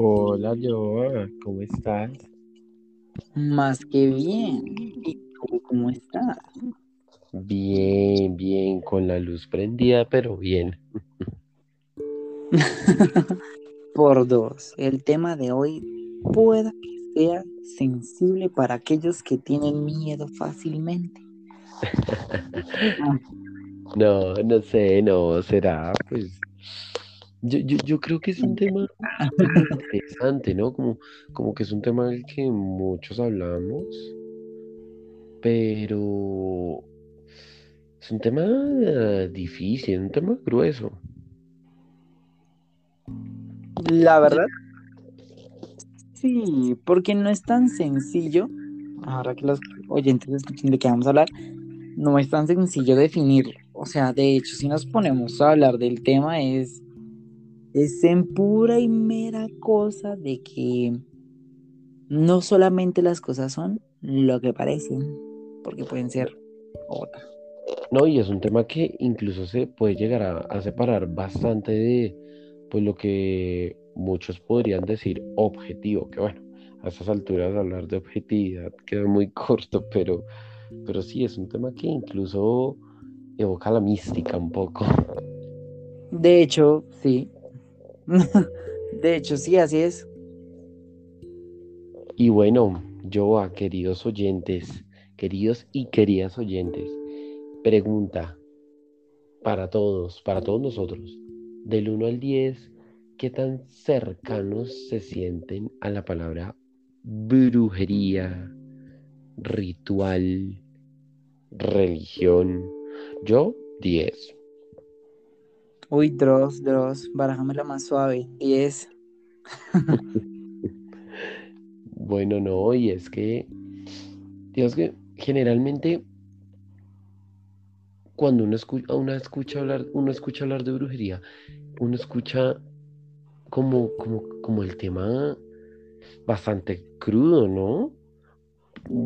Hola, Joa, ¿cómo estás? Más que bien. ¿Y tú cómo estás? Bien, bien, con la luz prendida, pero bien. Por dos, el tema de hoy pueda que sea sensible para aquellos que tienen miedo fácilmente. No, no sé, no, será, pues. Yo, yo, yo creo que es un tema interesante, ¿no? Como, como que es un tema del que muchos hablamos, pero es un tema eh, difícil, un tema grueso. La verdad, sí, porque no es tan sencillo. Ahora que los oyentes escuchen de qué vamos a hablar, no es tan sencillo definirlo. O sea, de hecho, si nos ponemos a hablar del tema, es, es en pura y mera cosa de que no solamente las cosas son lo que parecen, porque pueden ser otra. No, y es un tema que incluso se puede llegar a, a separar bastante de pues lo que muchos podrían decir objetivo, que bueno, a estas alturas hablar de objetividad queda muy corto, pero, pero sí es un tema que incluso evoca la mística un poco. De hecho, sí. De hecho, sí, así es. Y bueno, yo a queridos oyentes, queridos y queridas oyentes, pregunta para todos, para todos nosotros, del 1 al 10, ¿qué tan cercanos se sienten a la palabra brujería, ritual, religión? Yo, 10. Uy, Dross, Dross, barájamela más suave. 10. Bueno, no, y es que, digamos que generalmente cuando uno escucha, uno escucha hablar, uno escucha hablar de brujería, uno escucha como, como, como el tema bastante crudo, ¿no?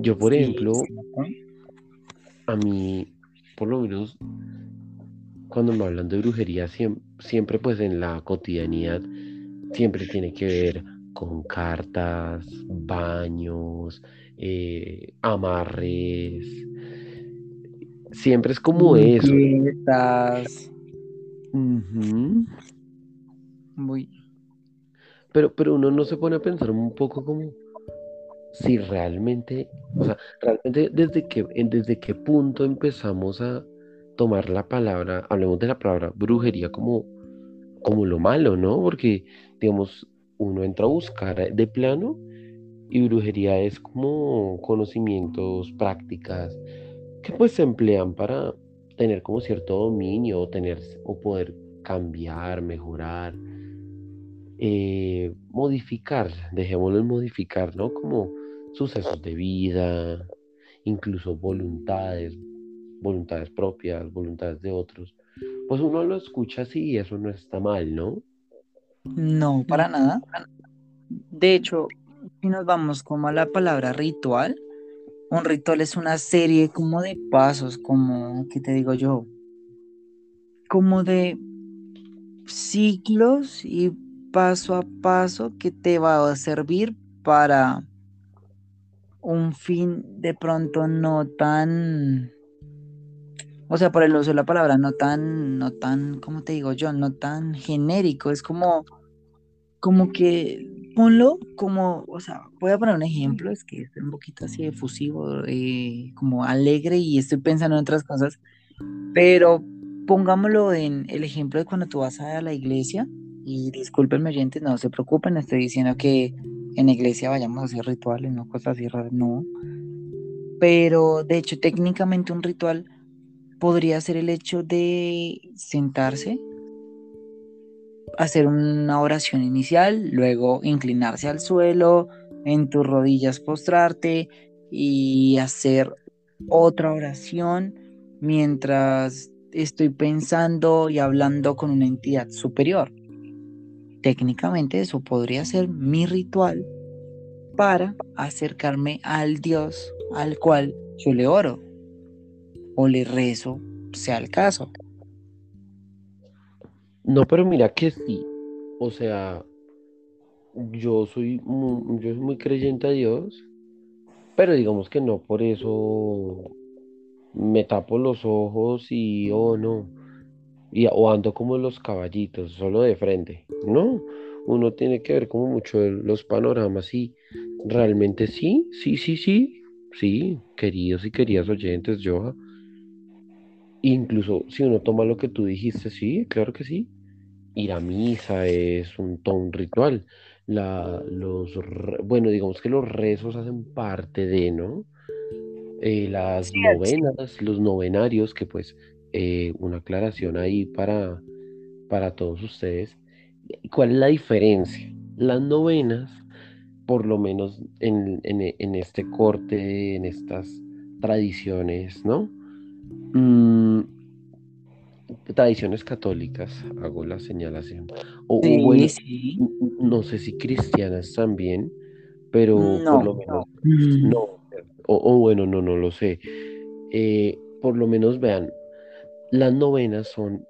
Yo, por Sí, ejemplo, a mí, por lo menos, cuando me hablan de brujería, siem- siempre, pues en la cotidianidad, siempre tiene que ver con cartas, baños, eh, amarres. Siempre es como eso. Limpiezas. Ujú. Muy. Pero, pero uno no se pone a pensar un poco como si realmente, o sea, realmente desde qué, desde qué punto empezamos a tomar la palabra, hablemos de la palabra brujería como, como lo malo, ¿no? Porque, digamos, uno entra a buscar de plano y brujería es como conocimientos, prácticas que pues se emplean para tener como cierto dominio o tener o poder cambiar, mejorar eh, modificar, dejémoslo en modificar, ¿no? Como sucesos de vida, incluso voluntades, voluntades propias, voluntades de otros. Pues uno lo escucha así y eso no está mal, ¿no? No, para nada. De hecho, si nos vamos como a la palabra ritual, un ritual es una serie como de pasos, como, ¿qué te digo yo? Como de ciclos y paso a paso que te va a servir para un fin de pronto no tan, o sea, por el uso de la palabra, no tan, no tan, ¿cómo te digo yo? No tan genérico, es como, como que, ponlo como, o sea, voy a poner un ejemplo, es que es un poquito así efusivo, eh, como alegre y estoy pensando en otras cosas, pero pongámoslo en el ejemplo de cuando tú vas a la iglesia, y discúlpenme oyentes, no se preocupen, estoy diciendo que en la iglesia vayamos a hacer rituales, no cosas así raras, no. Pero de hecho, técnicamente un ritual podría ser el hecho de sentarse, hacer una oración inicial, luego inclinarse al suelo, en tus rodillas postrarte y hacer otra oración mientras estoy pensando y hablando con una entidad superior. Técnicamente eso podría ser mi ritual para acercarme al Dios al cual yo le oro o le rezo, sea el caso. No, pero mira que sí. O sea, yo soy muy, yo soy muy creyente a Dios, pero digamos que no por eso me tapo los ojos y, oh no, y, o ando como los caballitos, solo de frente. No, uno tiene que ver como mucho los panoramas y realmente sí, sí, sí, sí, sí, queridos y queridas oyentes, yo, incluso si uno toma lo que tú dijiste, sí, claro que sí, ir a misa es un, todo ritual. La, los, bueno, digamos que los rezos hacen parte de, ¿no? Eh, las novenas, los novenarios, que pues eh, una aclaración ahí para, para todos ustedes. ¿Cuál es la diferencia? Las novenas, por lo menos en, este corte, en estas tradiciones, ¿no? Mm, tradiciones católicas, hago la señalación. O, bueno, no sé si cristianas también, pero por lo menos no. O, bueno, no, no lo sé. Eh, por lo menos vean, las novenas son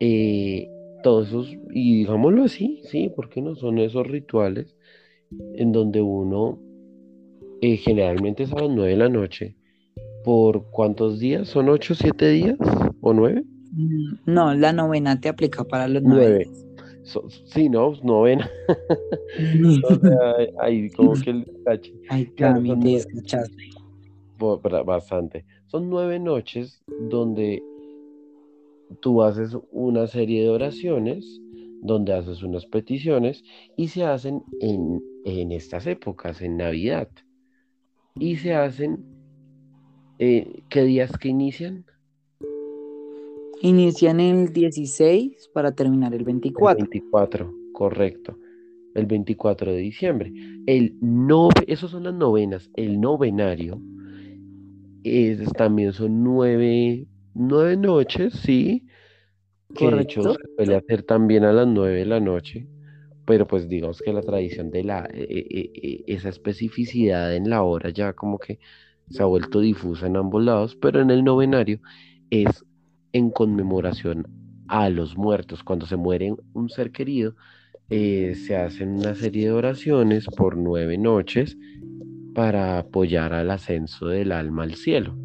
eh, todos esos, y digámoslo así, sí, porque no son esos rituales en donde uno eh, generalmente es a las nueve de la noche. ¿Por cuántos días? ¿Son ocho, siete días o nueve? No, la novena te aplica para los nueve. sí, no, novena. ahí como que el Ay, claro, te escuchaste. Bastante. Son nueve noches donde tú haces una serie de oraciones, donde haces unas peticiones y se hacen en, en estas épocas, en Navidad. Y se hacen, eh, ¿qué días que inician? Inician el 16 para terminar el 24. El 24, correcto. El 24 de diciembre. El no, esos son las novenas. El novenario es, también son nueve, nueve noches, sí. Que de hecho se suele hacer también a las nueve de la noche. Pero pues digamos que la tradición de la, e, e, e, esa especificidad en la hora ya como que se ha vuelto difusa en ambos lados. Pero en el novenario es en conmemoración a los muertos. Cuando se muere un ser querido, eh, se hacen una serie de oraciones por nueve noches para apoyar al ascenso del alma al cielo.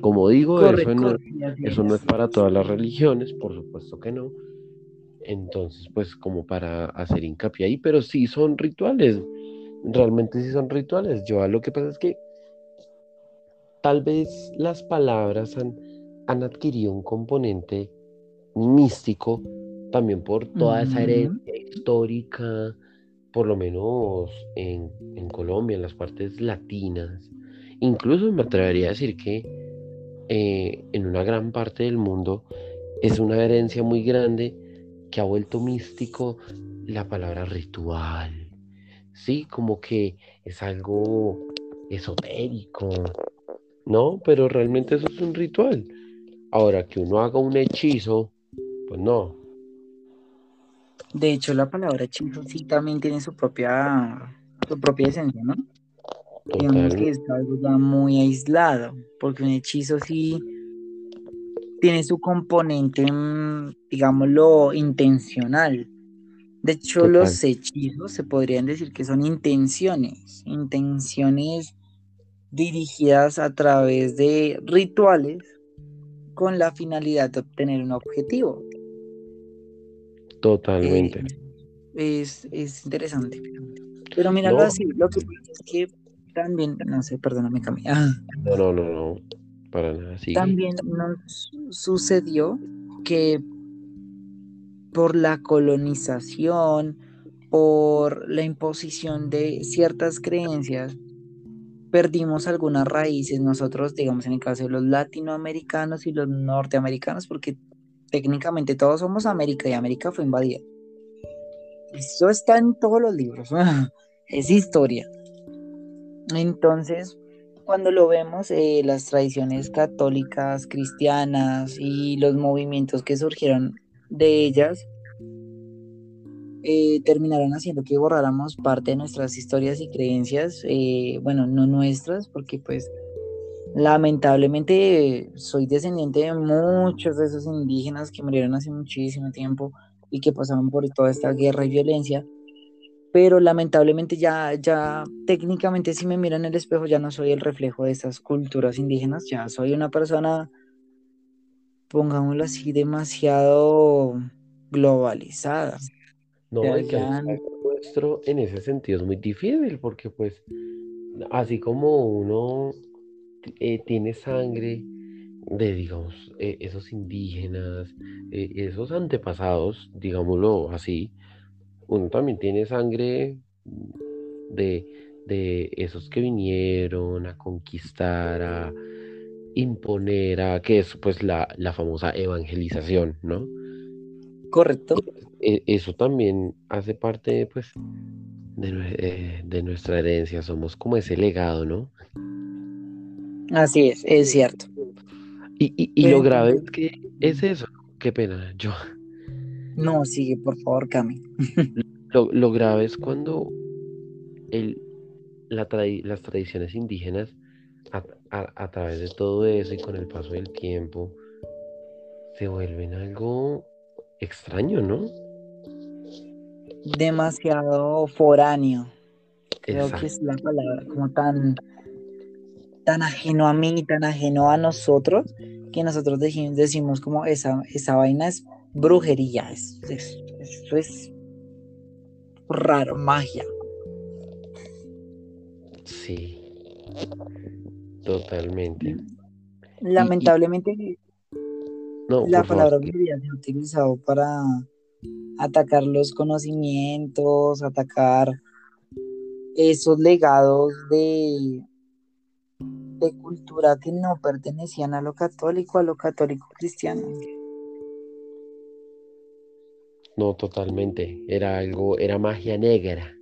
Como digo, eso, no, eso no es para todas las religiones, por supuesto que no. Entonces, pues como para hacer hincapié ahí, pero sí son rituales, realmente sí son rituales. Yo lo que pasa es que tal vez las palabras han, han adquirido un componente místico también por toda esa herencia histórica, por lo menos en, Colombia, en las partes latinas. Incluso me atrevería a decir que eh, en una gran parte del mundo es una herencia muy grande que ha vuelto místico la palabra ritual. Sí, como que es algo esotérico, ¿no? Pero realmente eso es un ritual. Ahora, que uno haga un hechizo, pues no. De hecho, la palabra hechizo sí también tiene su propia, su propia esencia, ¿no? Digamos que es algo ya muy aislado, porque un hechizo sí tiene su componente, mm, digámoslo, intencional. De hecho, los hechizos se podrían decir que son intenciones, intenciones dirigidas a través de rituales con la finalidad de obtener un objetivo. Totalmente. Eh, es, interesante. Pero mira, así, lo que pasa es que también, no sé, perdóname, Camila. No, no, no, no, para nada. También nos sucedió que por la colonización, por la imposición de ciertas creencias, perdimos algunas raíces nosotros, digamos en el caso de los latinoamericanos y los norteamericanos, porque técnicamente todos somos América y América fue invadida. Eso está en todos los libros, es historia. Entonces, cuando lo vemos, eh, las tradiciones católicas, cristianas y los movimientos que surgieron de ellas, eh, terminaron haciendo que borráramos parte de nuestras historias y creencias, eh, bueno, no nuestras, porque pues lamentablemente soy descendiente de muchos de esos indígenas que murieron hace muchísimo tiempo y que pasaron por toda esta guerra y violencia. pero lamentablemente ya, ya técnicamente si me miro en el espejo ya no soy el reflejo de esas culturas indígenas, ya soy una persona, pongámoslo así, demasiado globalizada. No, es que nuestro en ese sentido es muy difícil porque pues así como uno eh, tiene sangre de, digamos, eh, esos indígenas, eh, esos antepasados, digámoslo así, uno también tiene sangre de, de esos que vinieron a conquistar, a imponer, a que es pues la, la famosa evangelización, ¿no? Correcto. E, eso también hace parte pues de, de nuestra herencia, somos como ese legado, ¿no? Así es, es cierto. Y, lo grave es que es eso. Qué pena, yo. No, sigue, por favor, Cami. lo, grave es cuando el, la las tradiciones indígenas, a, través de todo eso y con el paso del tiempo, se vuelven algo extraño, ¿no? Demasiado foráneo. Creo que es la palabra, como tan tan ajeno a mí, tan ajeno a nosotros, que nosotros decimos, como esa, esa vaina es brujería, es, es, raro, magia. Sí, totalmente. Lamentablemente, la palabra brujería se ha utilizado para atacar los conocimientos, atacar esos legados de, de cultura que no pertenecían a lo católico, a lo católico cristiano. No, totalmente. Era algo, era magia negra.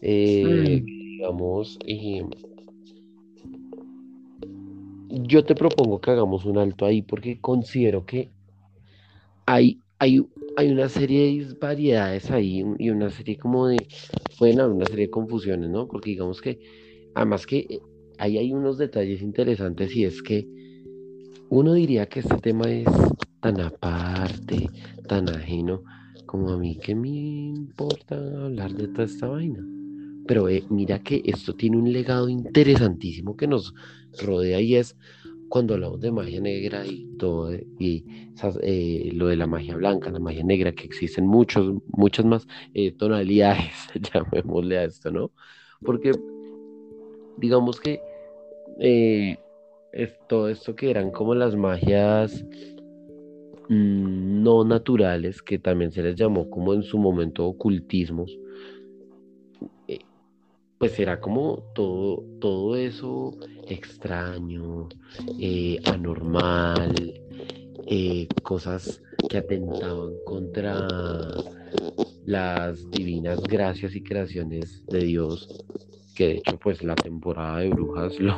Eh, mm. Digamos, y yo te propongo que hagamos un alto ahí porque considero que hay, hay, hay una serie de variedades ahí y una serie como de, haber una serie de confusiones, ¿no? Porque digamos que, además que ahí hay unos detalles interesantes y es que uno diría que este tema es tan aparte, tan ajeno, como a mí que me importa hablar de toda esta vaina. Pero eh, mira que esto tiene un legado interesantísimo que nos rodea y es cuando hablamos de magia negra y todo, y eh, lo de la magia blanca, la magia negra, que existen muchos, muchas más eh, tonalidades, llamémosle a esto, ¿no? Porque digamos que eh, todo esto que eran como las magias mm, no naturales, que también se les llamó como en su momento ocultismos, eh, pues era como todo, todo eso extraño, eh, anormal, cosas que atentaban contra las divinas gracias y creaciones de Dios que de hecho pues la temporada de brujas lo,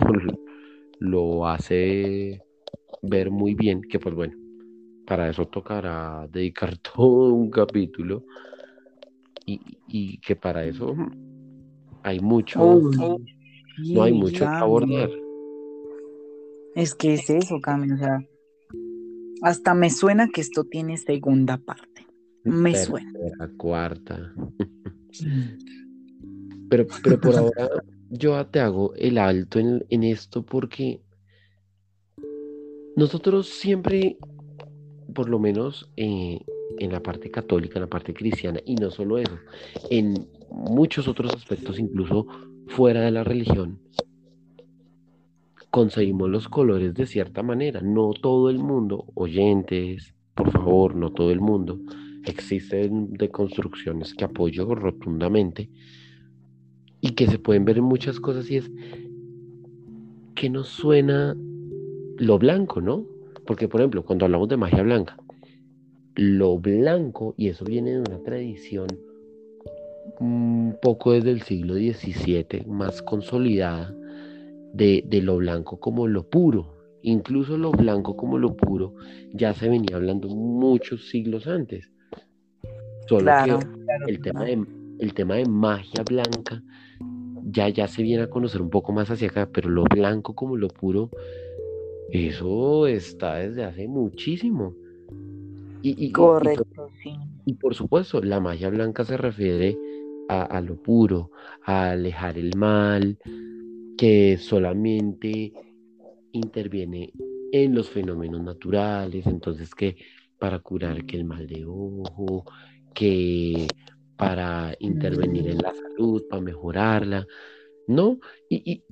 lo hace ver muy bien, que pues bueno, para eso tocará dedicar todo un capítulo y, que para eso hay mucho, no hay mucho que abordar. Es que es eso, o sea, hasta me suena que esto tiene segunda parte. Me suena. La cuarta. Pero, pero por ahora yo te hago el alto en, esto porque nosotros siempre, por lo menos eh, en la parte católica, en la parte cristiana, y no solo eso, en muchos otros aspectos, incluso fuera de la religión, conseguimos los colores de cierta manera. No todo el mundo, oyentes, por favor, no todo el mundo. Existen deconstrucciones que apoyo rotundamente, y que se pueden ver en muchas cosas y es que nos suena lo blanco, ¿no? Porque, por ejemplo, cuando hablamos de magia blanca, lo blanco, y eso viene de una tradición un poco desde el siglo XVII, más consolidada, de, lo blanco como lo puro. Incluso lo blanco como lo puro ya se venía hablando muchos siglos antes. Solo que el, Tema de, el tema de magia blanca ya, ya se viene a conocer un poco más hacia acá, pero lo blanco como lo puro, eso está desde hace muchísimo. Y, Correcto, sí. Y por supuesto, la magia blanca se refiere a, lo puro, a alejar el mal, que solamente interviene en los fenómenos naturales, entonces que para curar que el mal de ojo, que para intervenir en la salud, para mejorarla, ¿no? Y, y,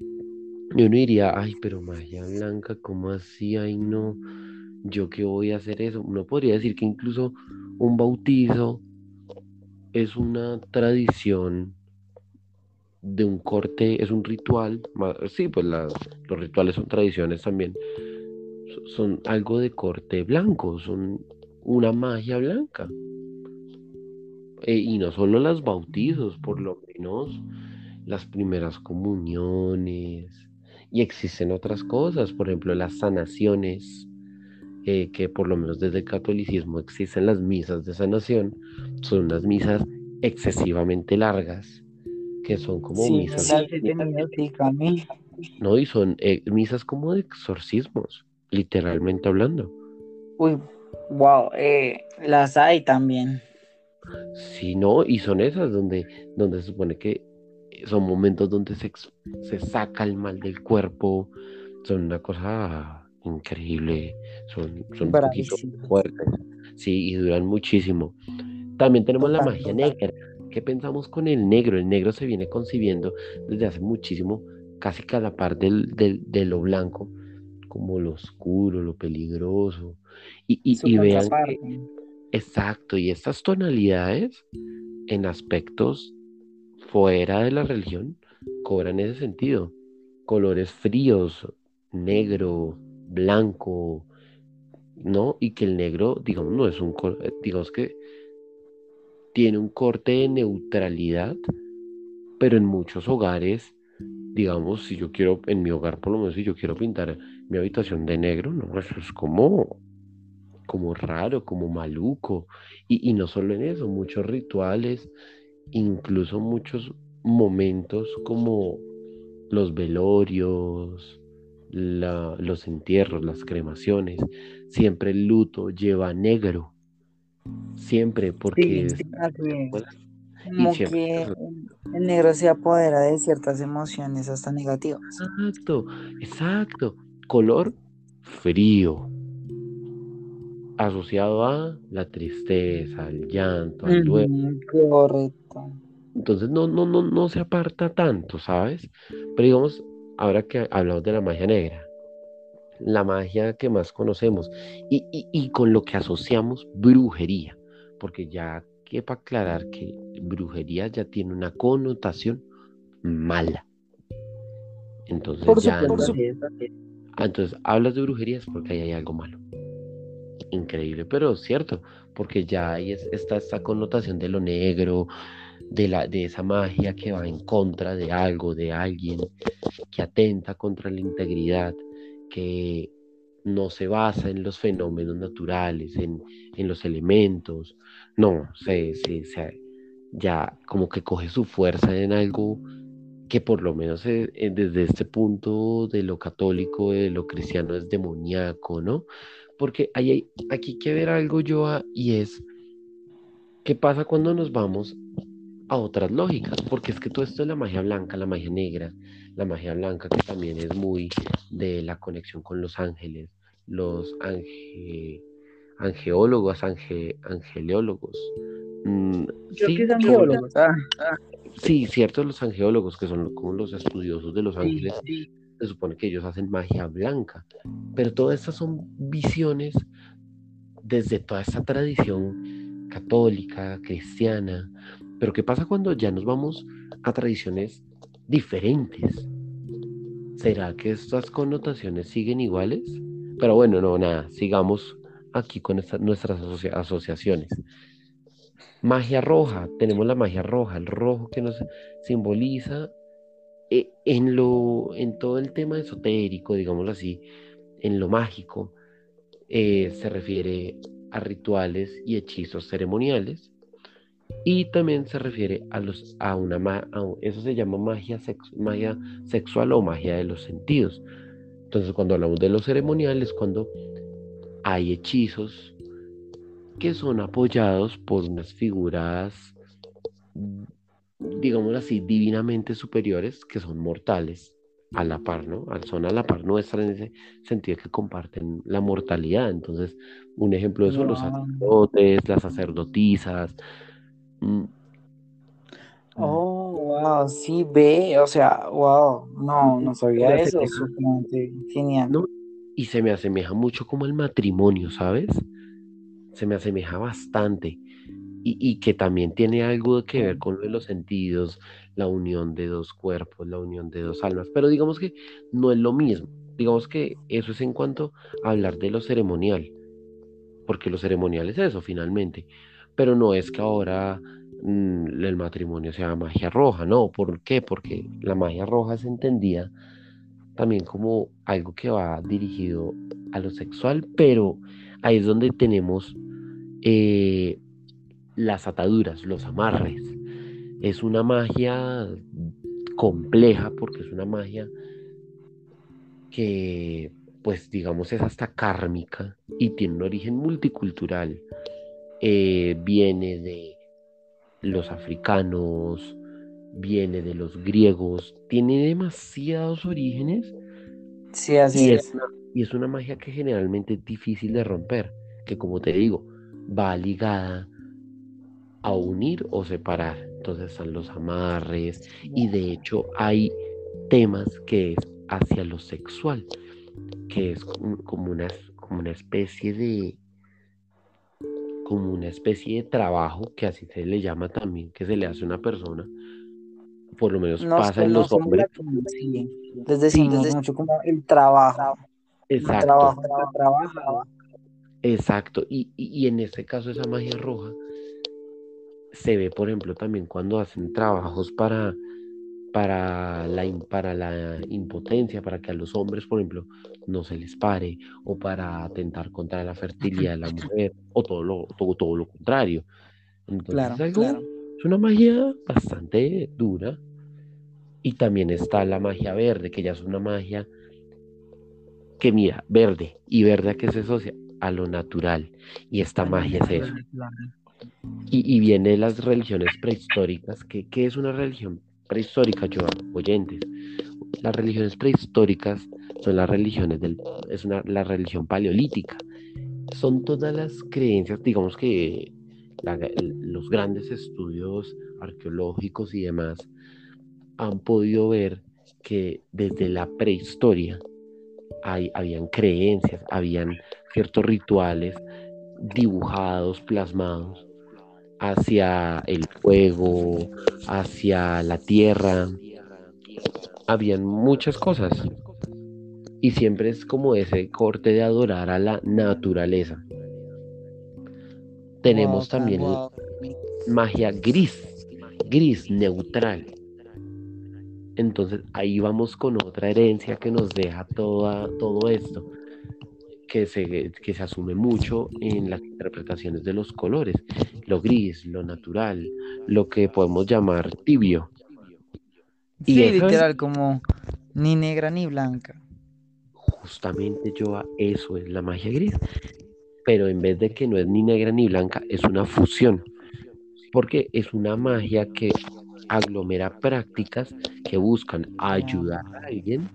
uno diría, ay, pero magia blanca, ¿cómo así? Ay, no, yo qué voy a hacer eso. Uno podría decir que incluso un bautizo es una tradición de un corte, es un ritual, sí, pues los rituales son tradiciones también, son algo de corte blanco, son una magia blanca. Eh, y no solo los bautizos, por lo menos las primeras comuniones, y existen otras cosas, por ejemplo las sanaciones, eh, que por lo menos desde el catolicismo existen las misas de sanación, son unas misas excesivamente largas, que son como misas... no, y son eh, misas como de exorcismos, literalmente hablando. Uy, wow, eh, las hay también. Sí, no, y son esas donde, donde se supone que son momentos donde se, se saca el mal del cuerpo, son una cosa increíble, son, son un poquito fuertes, sí, y duran muchísimo. También tenemos la magia negra. ¿Qué pensamos con el negro? El negro se viene concibiendo desde hace muchísimo, casi cada parte del, de lo blanco, como lo oscuro, lo peligroso. Y, y, vean, exacto, y estas tonalidades en aspectos fuera de la religión cobran ese sentido. Colores fríos, negro, blanco, ¿no? Y que el negro, digamos, no es un, eh, digamos que tiene un corte de neutralidad, pero en muchos hogares, digamos, si yo quiero, en mi hogar por lo menos, si yo quiero pintar mi habitación de negro, no, eso es como, como raro, como maluco. Y, y no solo en eso, muchos rituales, incluso muchos momentos como los velorios, los entierros, las cremaciones, siempre el luto lleva negro, siempre porque... como que el negro se apodera de ciertas emociones hasta negativas. Exacto, exacto. Color frío, asociado a la tristeza, al llanto, al duelo. correcto. Entonces no, no, no, no se aparta tanto, ¿sabes? Pero digamos, ahora que hablamos de la magia negra, la magia que más conocemos y, con lo que asociamos brujería, porque ya quepa aclarar que brujería ya tiene una connotación mala. Entonces ya... Ah, entonces hablas de brujerías porque ahí hay algo malo. Increíble, pero cierto, porque ya ahí está esta connotación de lo negro, de, la, de esa magia que va en contra de algo, de alguien, que atenta contra la integridad, que no se basa en los fenómenos naturales, en, los elementos, no, se, ya como que coge su fuerza en algo que por lo menos eh, eh, desde este punto de lo católico, de lo cristiano es demoníaco, ¿no? Porque hay, aquí hay que ver algo yo y es, ¿qué pasa cuando nos vamos a otras lógicas, porque es que todo esto de la magia blanca, la magia negra, la magia blanca que también es muy de la conexión con los ángeles, los angeólogos, angeleólogos. Mm, sí, angeólogos. Ah, ah. sí, cierto, los angeólogos, que son como los estudiosos de los ángeles, se supone que ellos hacen magia blanca, pero todas estas son visiones desde toda esta tradición católica, cristiana, pero ¿qué pasa cuando ya nos vamos a tradiciones diferentes? ¿Será que estas connotaciones siguen iguales? Pero bueno, no, nada, sigamos aquí con nuestras asociaciones. Magia roja, tenemos la magia roja, el rojo que nos simboliza eh, en, todo el tema esotérico, digámoslo así, en lo mágico, eh, se refiere a rituales y hechizos ceremoniales y también se refiere a los a una eso se llama magia, magia sexual o magia de los sentidos. Entonces, cuando hablamos de los ceremoniales, cuando hay hechizos que son apoyados por unas figuras digamos así, divinamente superiores que son mortales a la par, ¿no? Son a la par nuestra en ese sentido que comparten la mortalidad. Entonces, un ejemplo de eso, los sacerdotes, las sacerdotisas. Mm, oh, wow, sí, ve, o sea, wow, no, no sabía eso, genial. Y se me asemeja mucho como el matrimonio, ¿sabes? Se me asemeja bastante. Y, y, que también tiene algo que ver con los sentidos, la unión de dos cuerpos, la unión de dos almas, pero digamos que no es lo mismo. Digamos que eso es en cuanto a hablar de lo ceremonial, porque lo ceremonial es eso finalmente, pero no es que ahora mm, el matrimonio sea magia roja, no, ¿por qué? Porque la magia roja se entendía también como algo que va dirigido a lo sexual, pero ahí es donde tenemos eh, las ataduras, los amarres. Es una magia compleja porque es una magia que, pues digamos, es hasta kármica y tiene un origen multicultural. Eh, viene de los africanos, viene de los griegos, tiene demasiados orígenes. Sí, así es. y es una magia que generalmente es difícil de romper, que como te digo, va ligada a unir o separar. Entonces están los amarres y de hecho hay temas que es hacia lo sexual, que es como una, como una especie de como una especie de trabajo que así se le llama también, que se le hace a una persona, por lo menos pasa en los hombres. Sí. Desde mucho como el trabajo. Exacto. trabajo, trabajo. Exacto. Y, y, y en este caso esa magia roja se ve, por ejemplo, también cuando hacen trabajos para, para, la, para la impotencia, para que a los hombres, por ejemplo, no se les pare, o para atentar contra la fertilidad de la mujer, o todo lo, todo, todo lo contrario. Entonces, es una magia bastante dura. Y también está la magia verde, que ya es una magia que mira, verde, y verde a qué se asocia a lo natural. Y esta magia es eso. Y, viene de las religiones prehistóricas. ¿Qué, es una religión prehistórica, yo oyentes? Las religiones prehistóricas son las religiones del, es una, la religión paleolítica. Son todas las creencias, digamos que los grandes estudios arqueológicos y demás han podido ver que desde la prehistoria hay, habían creencias, habían ciertos rituales dibujados, plasmados, hacia el fuego, hacia la tierra. Habían muchas cosas. Y siempre es como ese corte de adorar a la naturaleza. Tenemos también magia gris, gris, neutral. Entonces ahí vamos con otra herencia que nos deja toda, todo esto que se, que se asume mucho en las interpretaciones de los colores, lo gris, lo natural, lo que podemos llamar tibio. Sí, literal, como ni negra ni blanca. Justamente yo eso es la magia gris, pero en vez de que no es ni negra ni blanca, es una fusión, porque es una magia que aglomera prácticas que buscan ayudar a alguien,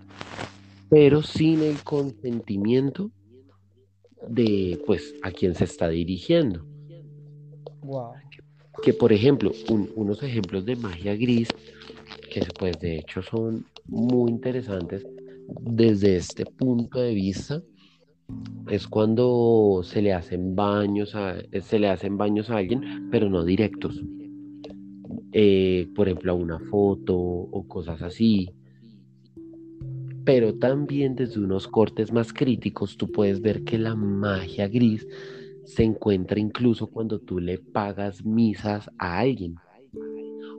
pero sin el consentimiento de pues a quién se está dirigiendo. Que, por ejemplo, unos ejemplos de magia gris, que pues de hecho son muy interesantes desde este punto de vista, es cuando se le hacen baños a, se le hacen baños a alguien, pero no directos. Eh, por ejemplo, a una foto o cosas así pero también desde unos cortes más críticos tú puedes ver que la magia gris se encuentra incluso cuando tú le pagas misas a alguien.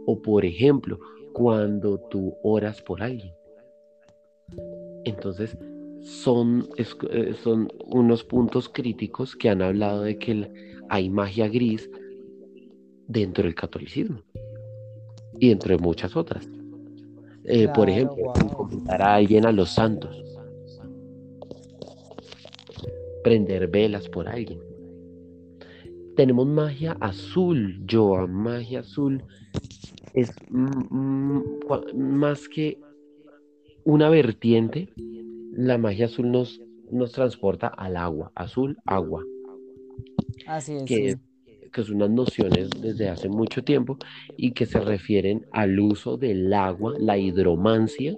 O por ejemplo, cuando tú oras por alguien. Entonces, son, eh, son unos puntos críticos que han hablado de que hay magia gris dentro del catolicismo y dentro de muchas otras. Eh, por ejemplo, comentar a alguien a los santos. Prender velas por alguien. Tenemos magia azul, Joa, magia azul, es más que una vertiente, la magia azul nos, nos transporta al agua, azul, agua. Así es. Que, que son unas nociones desde hace mucho tiempo y que se refieren al uso del agua, la hidromancia,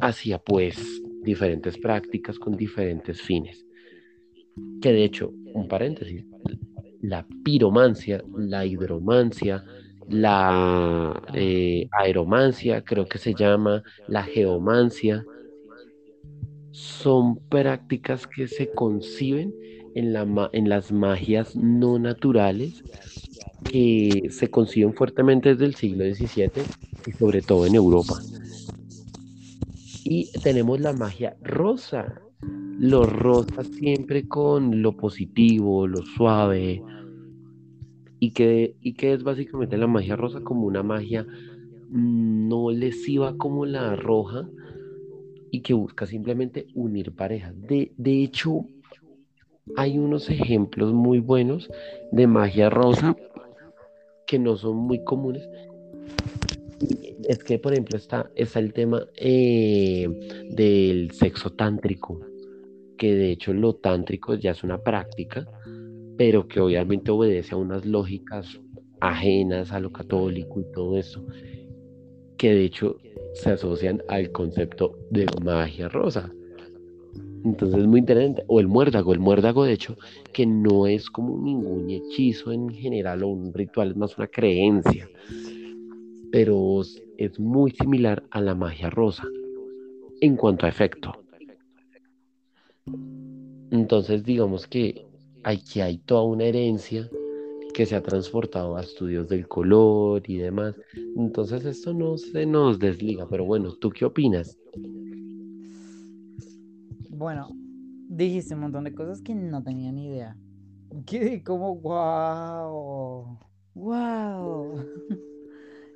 hacia pues diferentes prácticas con diferentes fines. Que de hecho, un paréntesis, la piromancia, la hidromancia, la eh, aeromancia, creo que se llama, la geomancia, son prácticas que se conciben en, la, en las magias no naturales que se conciben fuertemente desde el siglo XVII y sobre todo en Europa. Y tenemos la magia rosa, lo rosa siempre con lo positivo, lo suave, y que, y que es básicamente la magia rosa como una magia no lesiva como la roja y que busca simplemente unir parejas. De, de hecho, hay unos ejemplos muy buenos de magia rosa que no son muy comunes. Es que, por ejemplo, está, está el tema eh, del sexo tántrico, que de hecho lo tántrico ya es una práctica, pero que obviamente obedece a unas lógicas ajenas a lo católico y todo eso, que de hecho se asocian al concepto de magia rosa. Entonces es muy interesante. O el muérdago, el muérdago de hecho, que no es como ningún hechizo en general o un ritual, es más una creencia. Pero es muy similar a la magia rosa en cuanto a efecto. Entonces digamos que aquí hay toda una herencia que se ha transportado a estudios del color y demás. Entonces esto no se nos desliga, pero bueno, ¿tú qué opinas? Bueno, dijiste un montón de cosas que no tenía ni idea. Quedé como, wow, wow.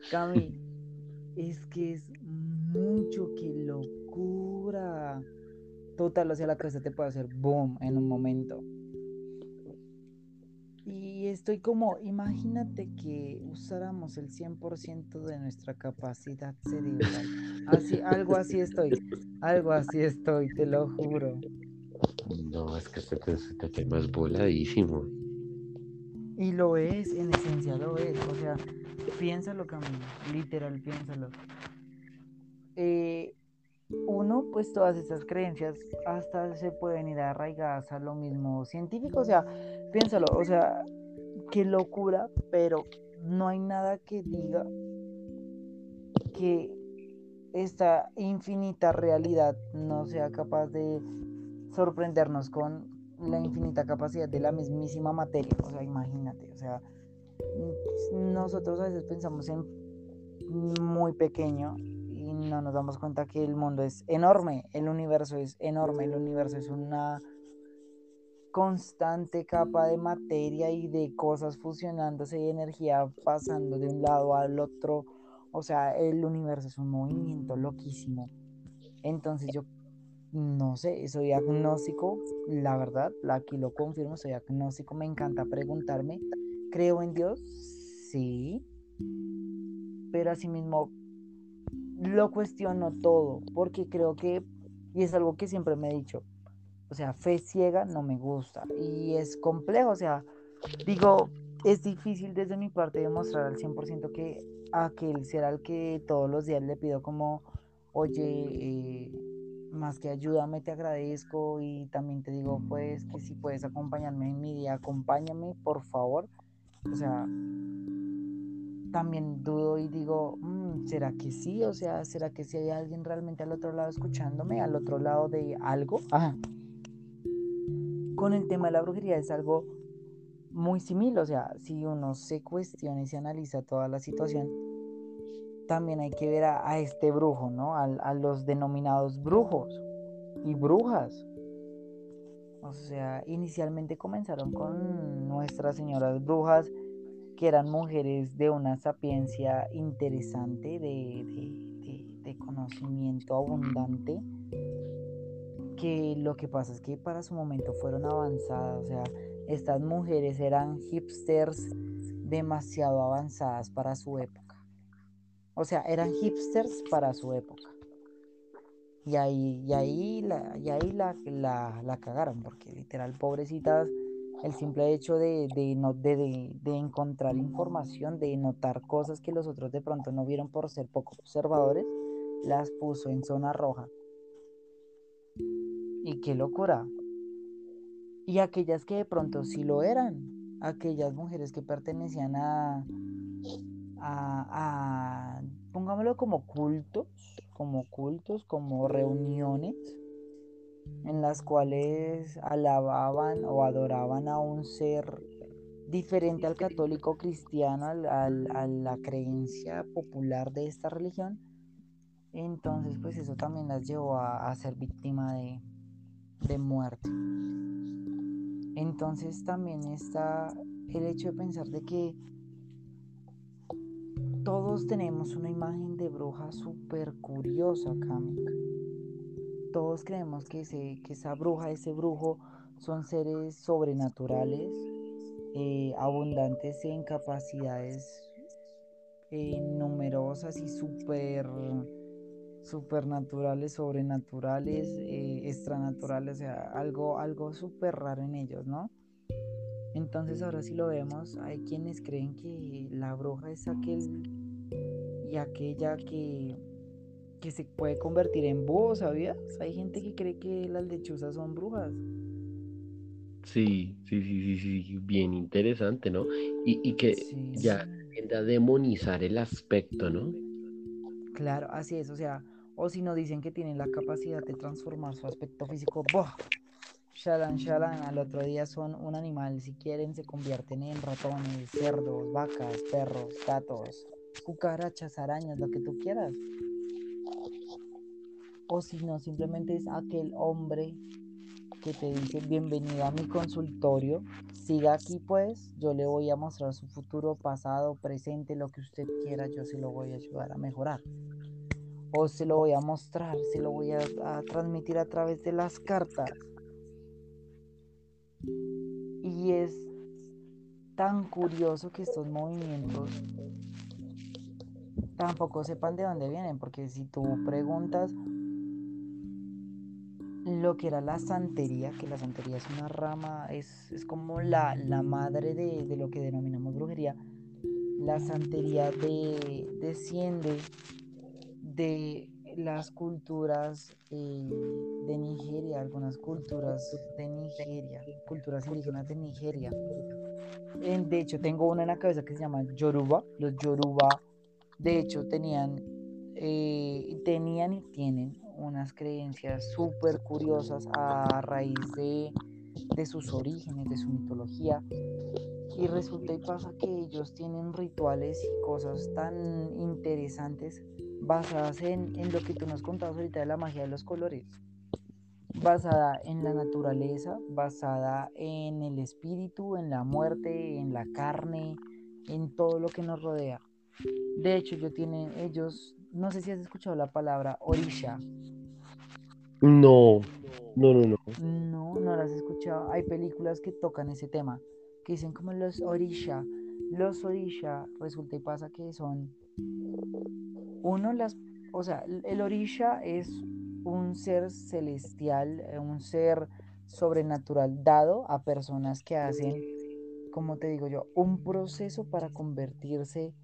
Cami, es que es mucho, qué locura. Total, o sea, la cabeza te puede hacer boom en un momento. Y estoy como, imagínate que usáramos el 100% de nuestra capacidad cerebral. Así, algo así estoy, algo así estoy, te lo juro. No, es que este, este tema es voladísimo. Y lo es, en esencia lo es. O sea, piénsalo, Camilo, literal, piénsalo. Eh, uno, pues todas esas creencias hasta se pueden ir arraigadas a lo mismo científico, o sea, piénsalo, o sea, qué locura, pero no hay nada que diga que esta infinita realidad no sea capaz de sorprendernos con la infinita capacidad de la mismísima materia, o sea, imagínate, o sea, nosotros a veces pensamos en muy pequeño y no nos damos cuenta que el mundo es enorme, el universo es enorme, el universo es una constante capa de materia y de cosas fusionándose y energía pasando de un lado al otro. O sea, el universo es un movimiento loquísimo. Entonces yo no sé, soy agnóstico, la verdad, aquí lo confirmo, soy agnóstico, me encanta preguntarme, ¿creo en Dios? Sí, pero asimismo lo cuestiono todo, porque creo que, y es algo que siempre me he dicho, o sea, fe ciega no me gusta y es complejo, o sea, digo, es difícil desde mi parte demostrar al 100% que aquel será el que todos los días le pido como, oye, eh, más que ayúdame, te agradezco y también te digo, pues, que si puedes acompañarme en mi día, acompáñame, por favor. O sea, también dudo y digo, mm, ¿será que sí? O sea, ¿será que si hay alguien realmente al otro lado escuchándome, al otro lado de algo? Ajá. Con el tema de la brujería es algo muy similar, o sea, si uno se cuestiona y se analiza toda la situación, también hay que ver a, este brujo, ¿no? A, a los denominados brujos y brujas. O sea, inicialmente comenzaron con nuestras señoras brujas, que eran mujeres de una sapiencia interesante, de, conocimiento abundante, que lo que pasa es que para su momento fueron avanzadas, o sea, estas mujeres eran hipsters demasiado avanzadas para su época. O sea, eran hipsters para su época. Y ahí, y ahí, la, y ahí la, la, cagaron, porque literal, pobrecitas, el simple hecho de, no, de, de, encontrar información, de notar cosas que los otros de pronto no vieron por ser poco observadores, las puso en zona roja. Y qué locura. Y aquellas que de pronto sí lo eran, aquellas mujeres que pertenecían a, a, a pongámoslo como cultos, como cultos, como reuniones en las cuales alababan o adoraban a un ser diferente al católico cristiano, a la creencia popular de esta religión. Entonces, pues eso también las llevó a, ser víctima de, de muerte. Entonces también está el hecho de pensar de que todos tenemos una imagen de bruja súper curiosa, Cami. Todos creemos que, que esa bruja, ese brujo, son seres sobrenaturales, eh, abundantes en capacidades eh, numerosas y súper supernaturales, sobrenaturales, eh, extranaturales, o sea, algo, algo súper raro en ellos, ¿no? Entonces ahora sí lo vemos, hay quienes creen que la bruja es aquel y aquella que, que se puede convertir en búho, ¿sabías? Hay gente que cree que las lechuzas son brujas. Sí, sí, sí, sí, sí, bien interesante, ¿no? Y, que ya tiende a demonizar el aspecto, ¿no? Claro, así es, o sea, o si no dicen que tienen la capacidad de transformar su aspecto físico, ¡boh! Shalan, shalan, al otro día son un animal. Si quieren, se convierten en ratones, cerdos, vacas, perros, gatos, cucarachas, arañas, lo que tú quieras. O si no, simplemente es aquel hombre que te dice bienvenido a mi consultorio. Siga aquí pues, yo le voy a mostrar su futuro, pasado, presente, lo que usted quiera, yo se lo voy a ayudar a mejorar. O se lo voy a mostrar, se lo voy a, transmitir a través de las cartas. Y es tan curioso que estos movimientos tampoco sepan de dónde vienen, porque si tú preguntas lo que era la santería, que la santería es una rama, es, como la, madre de, lo que denominamos brujería, la santería de, desciende de las culturas eh, de Nigeria, algunas culturas de Nigeria, culturas indígenas de Nigeria. de hecho, tengo una en la cabeza que se llama Yoruba. Los Yoruba, de hecho, tenían, eh, tenían y tienen unas creencias súper curiosas a raíz de, de sus orígenes, de su mitología. Y resulta y pasa que ellos tienen rituales y cosas tan interesantes basadas en, lo que tú nos contabas ahorita de la magia de los colores, basada en la naturaleza, basada en el espíritu, en la muerte, en la carne, en todo lo que nos rodea. De hecho, yo tienen ellos, no sé si has escuchado la palabra orisha. No, no, no, no. No, no las has escuchado. Hay películas que tocan ese tema, que dicen como los orisha. Los orisha resulta y pasa que son uno las, o sea, el orisha es un ser celestial, eh, un ser sobrenatural dado a personas que hacen, como te digo yo, un proceso para convertirse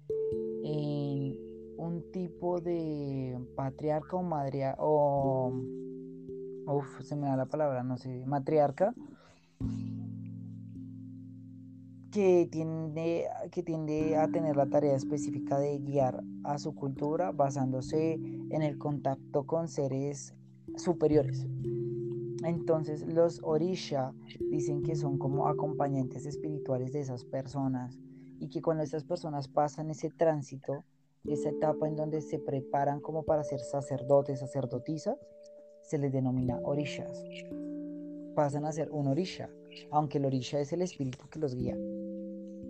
en un tipo de patriarca o madre o uf, se me da la palabra, no sé, matriarca que tiende, que tiende a tener la tarea específica de guiar a su cultura basándose en el contacto con seres superiores. Entonces los orisha dicen que son como acompañantes espirituales de esas personas y que cuando esas personas pasan ese tránsito, esa etapa en donde se preparan como para ser sacerdotes, sacerdotisas, se les denomina orishas. Pasan a ser un orisha, aunque el orisha es el espíritu que los guía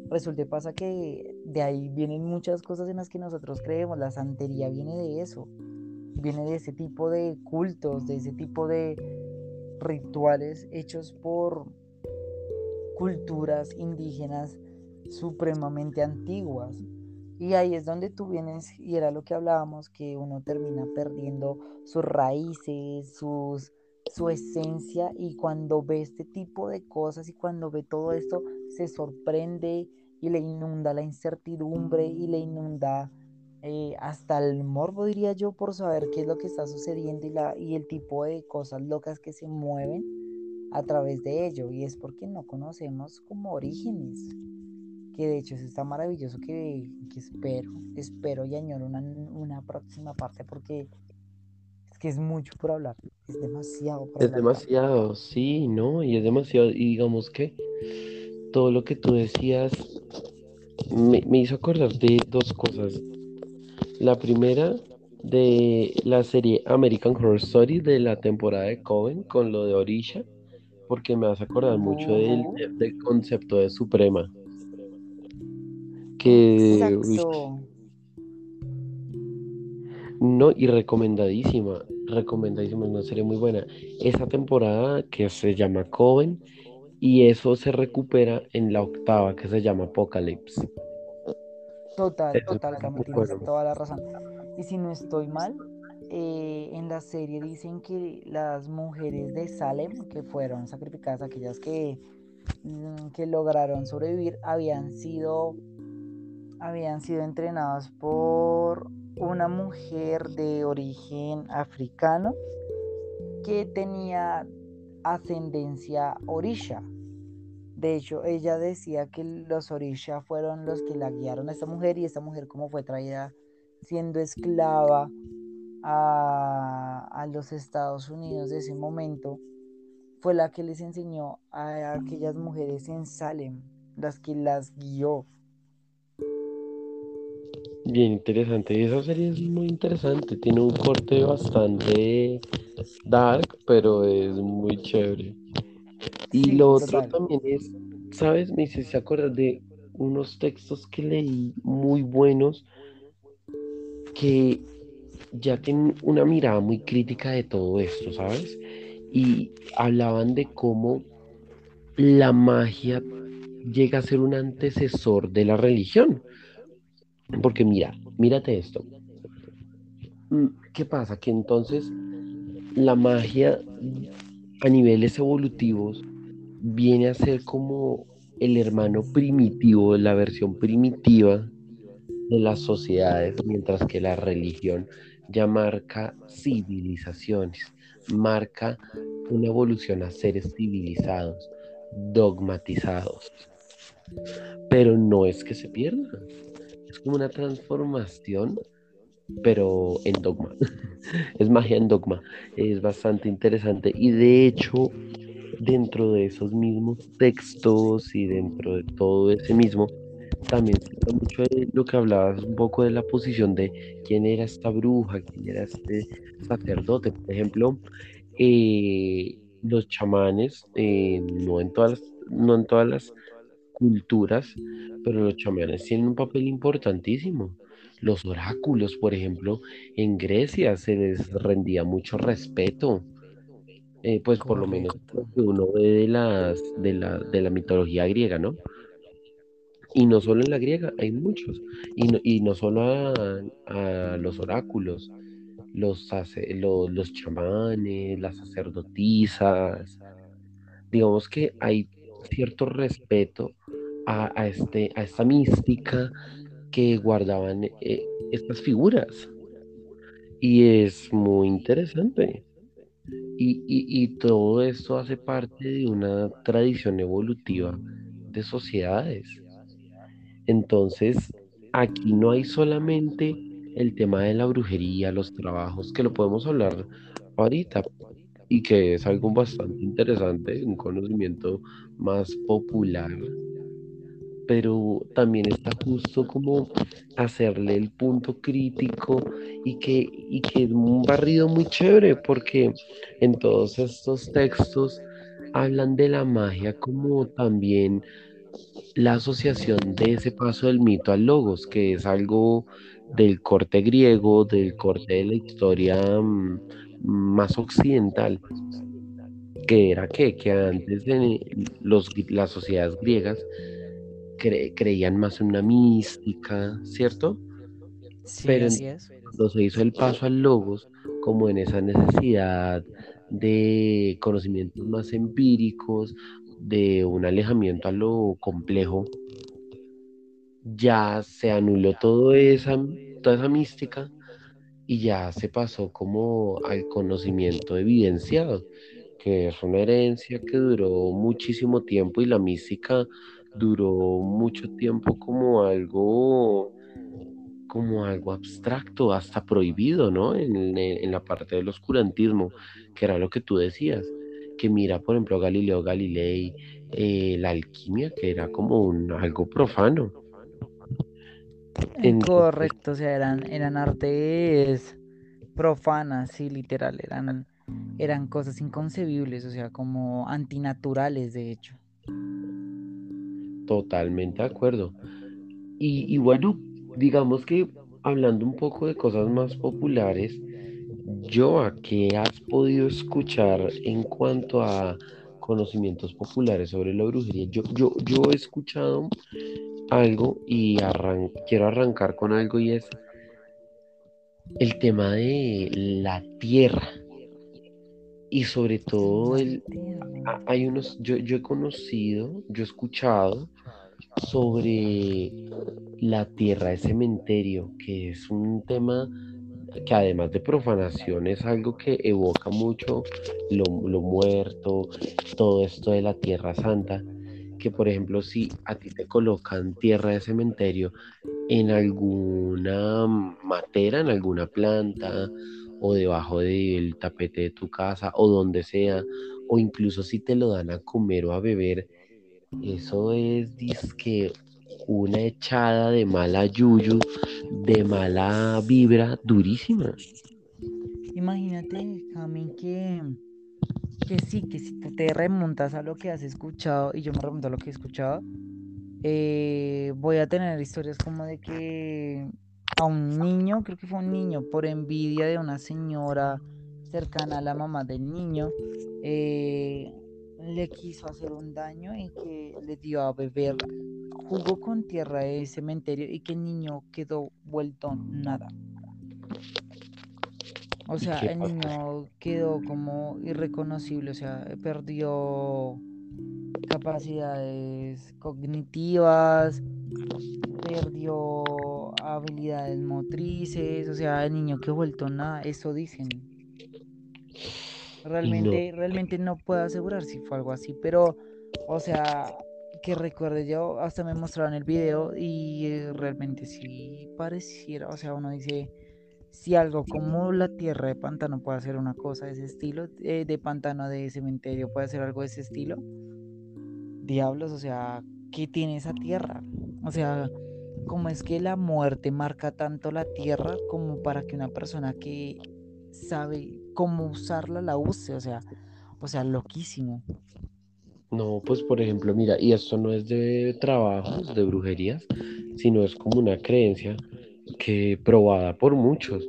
resulta y pasa que de ahí vienen muchas cosas en las que nosotros creemos. La santería viene de eso, viene de ese tipo de cultos, de ese tipo de rituales hechos por culturas indígenas supremamente antiguas. Y ahí es donde tú vienes, y era lo que hablábamos, que uno termina perdiendo sus raíces, sus, su esencia, y cuando ve este tipo de cosas y cuando ve todo esto, se sorprende y le inunda la incertidumbre y le inunda eh, hasta el morbo, diría yo, por saber qué es lo que está sucediendo y, la, y el tipo de cosas locas que se mueven a través de ello. Y es porque no conocemos como orígenes que de hecho es está maravilloso que, espero, espero y añoro una, próxima parte porque es que es mucho por hablar, es demasiado por es demasiado, sí, ¿no? Y es demasiado, y digamos que todo lo que tú decías me, me hizo acordar de dos cosas. La primera, de la serie American Horror Story de la temporada de Coven con lo de Orisha, porque me hace acordar mucho del, del concepto de Suprema que... no, y recomendadísima, recomendadísima, es una serie muy buena. Esa temporada que se llama Coven y eso se recupera en la octava que se llama Apocalypse. Total, total, tienes toda la razón. Y si no estoy mal, eh, en la serie dicen que las mujeres de Salem, que fueron sacrificadas, aquellas que, mm, que lograron sobrevivir, habían sido habían sido entrenados por una mujer de origen africano que tenía ascendencia orisha. De hecho, ella decía que los orisha fueron los que la guiaron a esta mujer y esta mujer como fue traída siendo esclava a, los Estados Unidos de ese momento, fue la que les enseñó a aquellas mujeres en Salem, las que las guió Bien interesante. Esa serie es muy interesante. Tiene un corte bastante dark, pero es muy chévere. Y lo otro también es, ¿sabes? Me hice acordar de unos textos que leí muy buenos que ya tienen una mirada muy crítica de todo esto, ¿sabes? Y hablaban de cómo la magia llega a ser un antecesor de la religión. Porque mira, mírate esto. Mm, ¿Qué pasa? Que entonces la magia a niveles evolutivos viene a ser como el hermano primitivo, la versión primitiva de las sociedades, mientras que la religión ya marca civilizaciones, marca una evolución a seres civilizados, dogmatizados. Pero no es que se pierda, es como una transformación, pero en dogma. es magia en dogma. Es bastante interesante. Y de hecho, dentro de esos mismos textos y dentro de todo ese mismo, también se mucho de lo que hablabas un poco de la posición de quién era esta bruja, quién era este sacerdote. Por ejemplo, eh, los chamanes, eh, no, en todas no en todas las culturas, pero los chamanes tienen un papel importantísimo. Los oráculos, por ejemplo, en Grecia se les rendía mucho respeto. Eh, pues por lo menos uno ve de, las, de, la, de la mitología griega, ¿no? Y no solo en la griega, hay muchos. Y no, y no solo a, los oráculos, los, los, los chamanes, las sacerdotisas. Digamos que hay cierto respeto a, este, a esta mística que guardaban eh, estas figuras. Y es muy interesante. Y, y, todo esto hace parte de una tradición evolutiva de sociedades. Entonces, aquí no hay solamente el tema de la brujería, los trabajos, que lo podemos hablar ahorita, y que es algo bastante interesante, un conocimiento más popular pero también está justo como hacerle el punto crítico y que, y que es un barrido muy chévere porque en todos estos textos hablan de la magia como también la asociación de ese paso del mito al logos, que es algo del corte griego, del corte de la historia mm, más occidental, que era que, que antes de los, las sociedades griegas creían más en una mística, ¿cierto? Sí, Pero así es. cuando se hizo el paso al logos, como en esa necesidad de conocimientos más empíricos, de un alejamiento a lo complejo, ya se anuló todo esa, toda esa mística y ya se pasó como al conocimiento evidenciado, que es una herencia que duró muchísimo tiempo y la mística duró mucho tiempo como algo como algo abstracto, hasta prohibido, ¿no? En, la parte del oscurantismo, que era lo que tú decías, que mira, por ejemplo, Galileo Galilei, eh, la alquimia, que era como un, algo profano. Correcto, o sea, eran, eran artes profanas, sí, literal, eran, eran cosas inconcebibles, o sea, como antinaturales, de hecho. Totalmente de acuerdo. Y, y bueno, digamos que hablando un poco de cosas más populares, yo a qué has podido escuchar en cuanto a conocimientos populares sobre la brujería. Yo, yo, yo he escuchado algo y quiero arrancar con algo y es el tema de la tierra. Y sobre todo el, hay unos, yo, yo he conocido, yo he escuchado sobre la tierra de cementerio, que es un tema que además de profanación es algo que evoca mucho lo, muerto, todo esto de la tierra santa, que por ejemplo si a ti te colocan tierra de cementerio en alguna matera, en alguna planta o debajo del tapete de tu casa o donde sea, o incluso si te lo dan a comer o a beber, eso es disque una echada de mala yuyu, de mala vibra durísima. Imagínate, Jamin, que, que sí, que si te remontas a lo que has escuchado, y yo me remonto a lo que he escuchado, eh, voy a tener historias como de que a un niño, creo que fue un niño, por envidia de una señora cercana a la mamá del niño, eh, le quiso hacer un daño y que le dio a beber jugo con tierra de cementerio y que el niño quedó vuelto nada. O sea, el niño quedó como irreconocible, o sea, perdió capacidades cognitivas, perdió habilidades motrices, o sea, el niño quedó vuelto nada, eso dicen. Realmente, no. realmente no puedo asegurar si fue algo así, pero, o sea, que recuerde yo, hasta me mostraron el video y realmente sí pareciera, o sea, uno dice, si algo como la tierra de pantano puede hacer una cosa de ese estilo, eh, de pantano de cementerio puede hacer algo de ese estilo, diablos, o sea, ¿qué tiene esa tierra? O sea, ¿cómo es que la muerte marca tanto la tierra como para que una persona que sabe cómo usarla, la use, o sea, o sea, loquísimo. No, pues por ejemplo, mira, y esto no es de trabajos, de brujerías, sino es como una creencia que probada por muchos.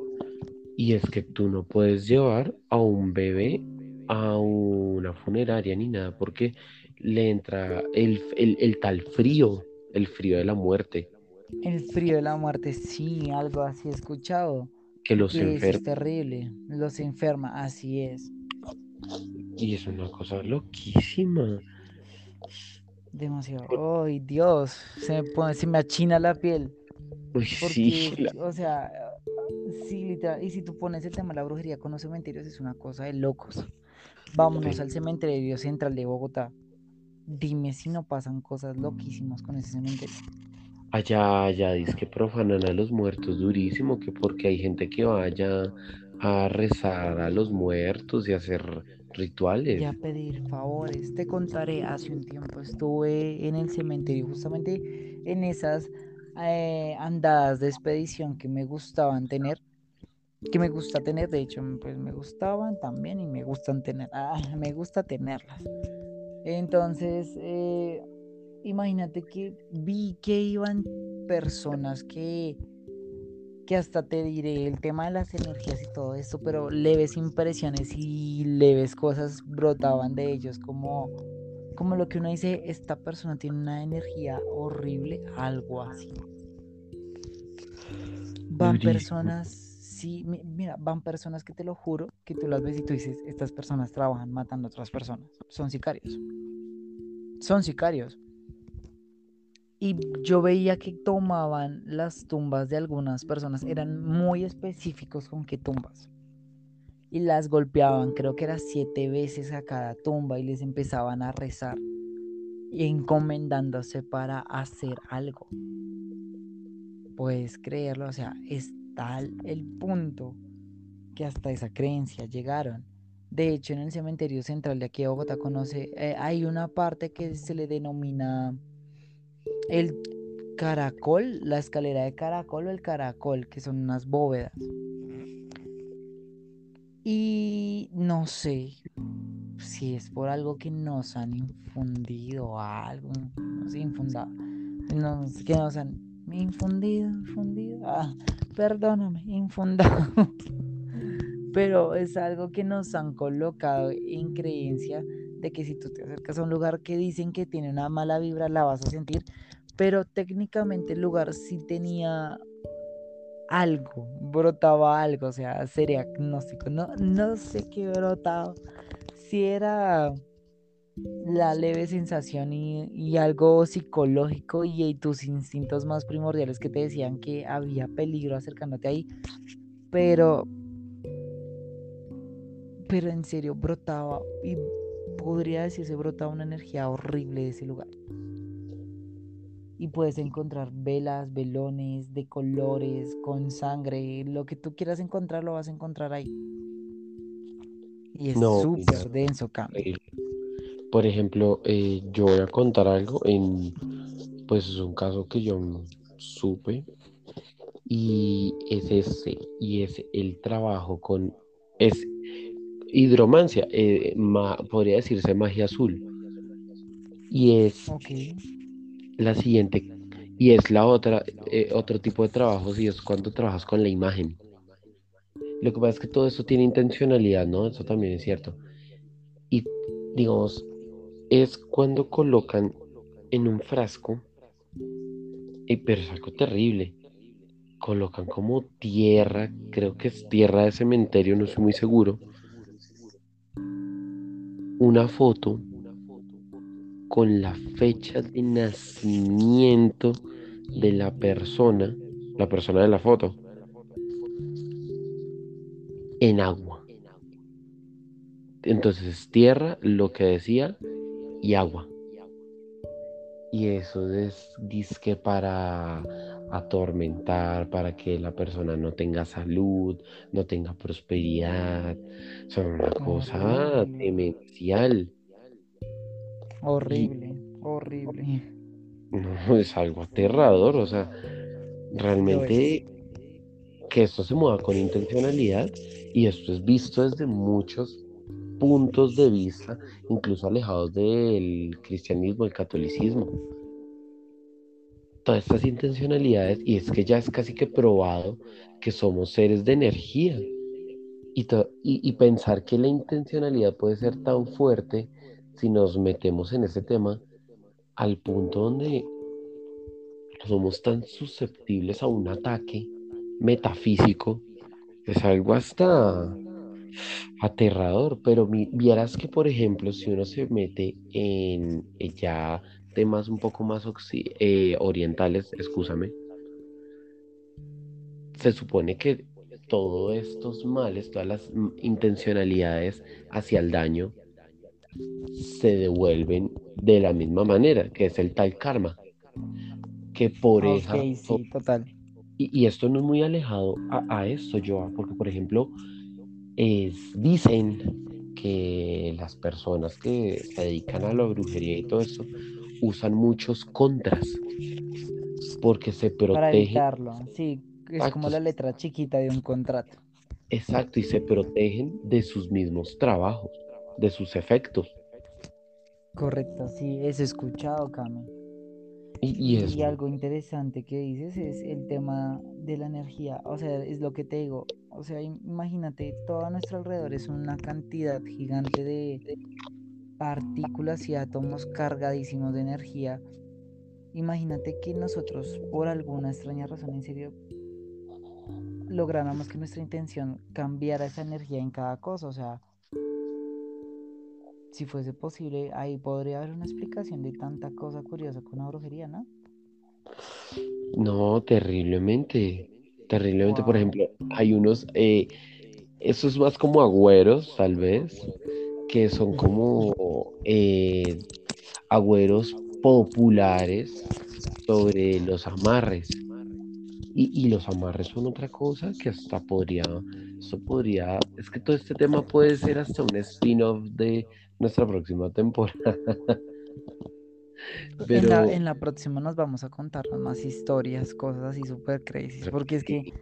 Y es que tú no puedes llevar a un bebé a una funeraria ni nada, porque le entra el, el tal frío, el frío de la muerte. El frío de la muerte, sí, algo así he escuchado que los enferma. Es terrible, los enferma, así es. Y es una cosa loquísima. Demasiado. ¡Ay, Dios! Se me, pone, se me achina la piel. sí. O sea, sí, literal. Y si tú pones el tema de la brujería con los cementerios, es una cosa de locos. Vámonos al cementerio central de Bogotá. Dime si no pasan cosas loquísimas con ese cementerio. Allá, allá dice que profanan a los muertos durísimo, que porque hay gente que vaya a rezar a los muertos y hacer rituales. Y a pedir favores. Te contaré, hace un tiempo estuve en el cementerio, justamente en esas eh, andadas de expedición que me gustaban tener, que me gusta tener, de hecho, pues me gustaban también y me gustan tener, ah, me gusta tenerlas. Entonces, eh, imagínate que vi que iban personas que, que hasta te diré el tema de las energías y todo eso, pero leves impresiones y leves cosas brotaban de ellos como como lo que uno dice, esta persona tiene una energía horrible, algo así. Van personas, sí, mira, van personas que te lo juro, que tú las ves y tú dices, estas personas trabajan matando a otras personas, son sicarios. Son sicarios. Y yo veía que tomaban las tumbas de algunas personas, eran muy específicos con qué tumbas y las golpeaban, creo que era siete veces a cada tumba y les empezaban a rezar encomendándose para hacer algo. Puedes creerlo, o sea, es tal el punto que hasta esa creencia llegaron. De hecho, en el cementerio central de aquí de Bogotá conoce, eh, hay una parte que se le denomina el caracol, la escalera de caracol o el caracol, que son unas bóvedas. Y no sé si es por algo que nos han infundido algo, no sé, infundado. Que nos han infundido, infundido. Ah, perdóname, infundado. Pero es algo que nos han colocado en creencia de que si tú te acercas a un lugar que dicen que tiene una mala vibra, la vas a sentir. Pero técnicamente el lugar sí tenía algo, brotaba algo, o sea, sería agnóstico, no, no sé qué brotaba, si era la leve sensación y, algo psicológico y, tus instintos más primordiales que te decían que había peligro acercándote ahí, pero, pero en serio brotaba y podría decirse brotaba una energía horrible de ese lugar y puedes encontrar velas, velones de colores, con sangre, lo que tú quieras encontrar lo vas a encontrar ahí. Y es súper denso, cambio. Por ejemplo, eh, yo voy a contar algo en, pues es un caso que yo supe y es ese, y es el trabajo con, es hidromancia, eh, podría decirse magia azul. Y es la siguiente, y es la otra, eh, otro tipo de trabajo, y es cuando trabajas con la imagen. Lo que pasa es que todo eso tiene intencionalidad, ¿no? Eso también es cierto. Y digamos, es cuando colocan en un frasco, y, pero es algo terrible. Colocan como tierra, creo que es tierra de cementerio, no estoy muy seguro. Una foto con la fecha de nacimiento de la persona, la persona de la foto, en agua. Entonces tierra, lo que decía, y agua. Y eso es disque para atormentar, para que la persona no tenga salud, no tenga prosperidad. Son una cosa demencial. Horrible, horrible. No, es algo aterrador, o sea, realmente que esto se mueva con intencionalidad y esto es visto desde muchos puntos de vista, incluso alejados del cristianismo, el catolicismo. Todas estas intencionalidades, y es que ya es casi que probado que somos seres de energía. Y, y pensar que la intencionalidad puede ser tan fuerte si nos metemos en ese tema al punto donde somos tan susceptibles a un ataque metafísico, es algo hasta aterrador, pero vieras que, por ejemplo, si uno se mete en eh, ya temas un poco más eh, orientales, escúchame, se supone que todos estos males, todas las intencionalidades hacia el daño, se devuelven de la misma manera, que es el tal karma. Que por esa. total. Y, esto no es muy alejado a, esto, Joa, porque por ejemplo, es, dicen que las personas que se dedican a la brujería y todo eso usan muchos contras porque se protegen. Para evitarlo, sí, es como la letra chiquita de un contrato. Exacto, y se protegen de sus mismos trabajos de sus efectos. Correcto, sí, es escuchado, Cami. Y, y, algo interesante que dices es el tema de la energía. O sea, es lo que te digo. O sea, imagínate, todo a nuestro alrededor es una cantidad gigante de partículas y átomos cargadísimos de energía. Imagínate que nosotros, por alguna extraña razón, en serio, lográramos que nuestra intención cambiara esa energía en cada cosa. O sea, si fuese posible, ahí podría haber una explicación de tanta cosa curiosa con la brujería, ¿no? No, terriblemente. Terriblemente, por ejemplo, hay unos, eh, esos más como agüeros, tal vez, que son como eh, agüeros populares sobre los amarres. Y, los amarres son otra cosa que hasta podría, eso podría, es que todo este tema puede ser hasta un spin-off de nuestra próxima temporada. En, la, en, la, próxima nos vamos a contar más historias, cosas así súper crazy. Porque es que,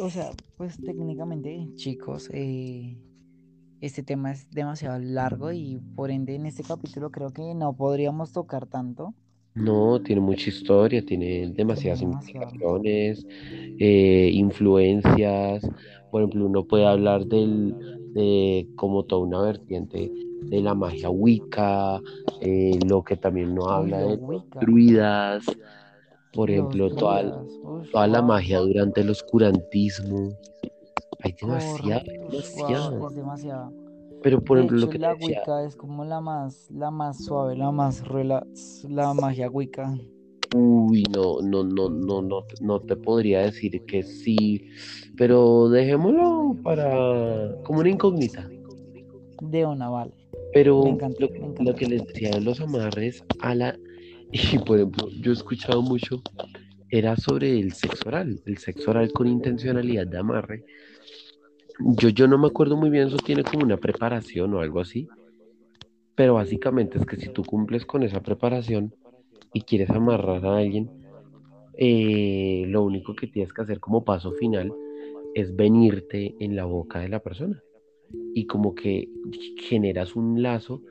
o sea, pues técnicamente, chicos, eh, este tema es demasiado largo y por ende en este capítulo creo que no podríamos tocar tanto. No, tiene mucha historia, tiene demasiadas implicaciones, eh, influencias. Por ejemplo, uno puede hablar del, de como toda una vertiente de la magia wicca, eh, lo que también no habla de druidas, por ejemplo, toda, toda la magia durante el oscurantismo. Hay demasiado, demasiado. Pero por ejemplo, lo que la Wicca es como la más, la más suave, la más relax, la magia Wicca. Uy, no, no, no, no, no, no te podría decir que sí, pero dejémoslo para como una incógnita. De una, vale. Pero lo, que les decía de los amarres a la y por ejemplo, yo he escuchado mucho era sobre el sexo oral, el sexo oral con intencionalidad de amarre. Yo, yo no me acuerdo muy bien, eso tiene como una preparación o algo así. Pero básicamente es que si tú cumples con esa preparación, y quieres amarrar a alguien, eh, lo único que tienes que hacer como paso final es venirte en la boca de la persona y como que generas un lazo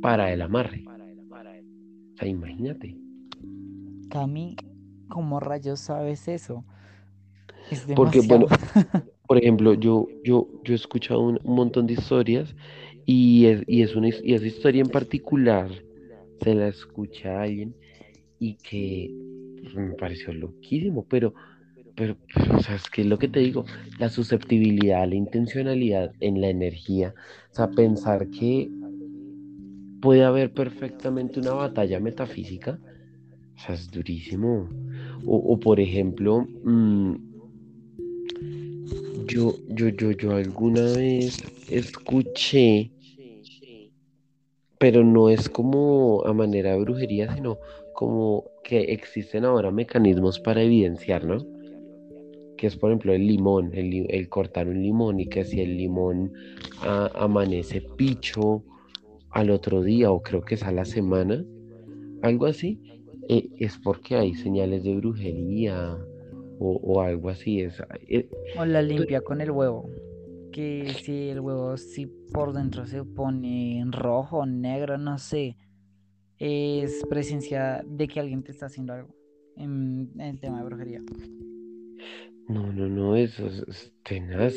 para el amarre. O sea, imagínate. Cami, ¿cómo rayos sabes eso? Porque, bueno, por ejemplo, yo, yo, yo he escuchado un, montón de historias y es, y es una y esa historia en particular se la escucha a alguien y que me pareció loquísimo, pero, pero, o sea, es que lo que te digo, la susceptibilidad, la intencionalidad en la energía, o sea, pensar que puede haber perfectamente una batalla metafísica, o sea, es durísimo. O, por ejemplo, mm, yo, yo, yo, yo alguna vez escuché pero no es como a manera de brujería, sino como que existen ahora mecanismos para evidenciar, ¿no? Que es, por ejemplo, el limón, el, cortar un limón y que si el limón amanece picho al otro día o creo que es a la semana, algo así, eh, es porque hay señales de brujería o, algo así. Es, eh, o la limpia con el huevo que si el huevo si por dentro se pone en rojo, negro, no sé, es presencia de que alguien te está haciendo algo en, el tema de brujería. No, no, no, eso es, tenaz.